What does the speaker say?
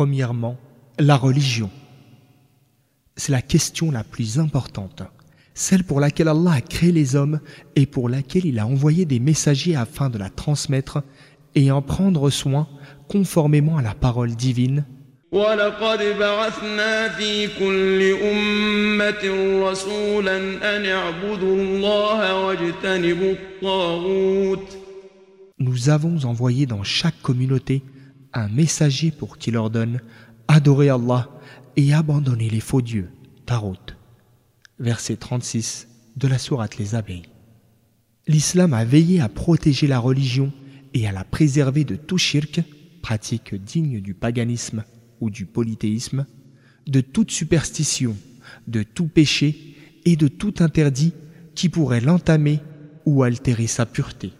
Premièrement, la religion. C'est la question la plus importante, celle pour laquelle Allah a créé les hommes et pour laquelle il a envoyé des messagers afin de la transmettre et en prendre soin conformément à la parole divine. ولقد بعثنا في كل أمة رسولا أن اعبدوا الله واجتنبوا الطاغوت Nous avons envoyé dans chaque communauté un messager pour qu'il leur donne Adorez Allah et abandonnez les faux dieux. Tarot. Verset 36 de la sourate Les Abeilles. L'islam a veillé à protéger la religion et à la préserver de tout shirk, pratique digne du paganisme ou du polythéisme, de toute superstition, de tout péché et de tout interdit qui pourrait l'entamer ou altérer sa pureté.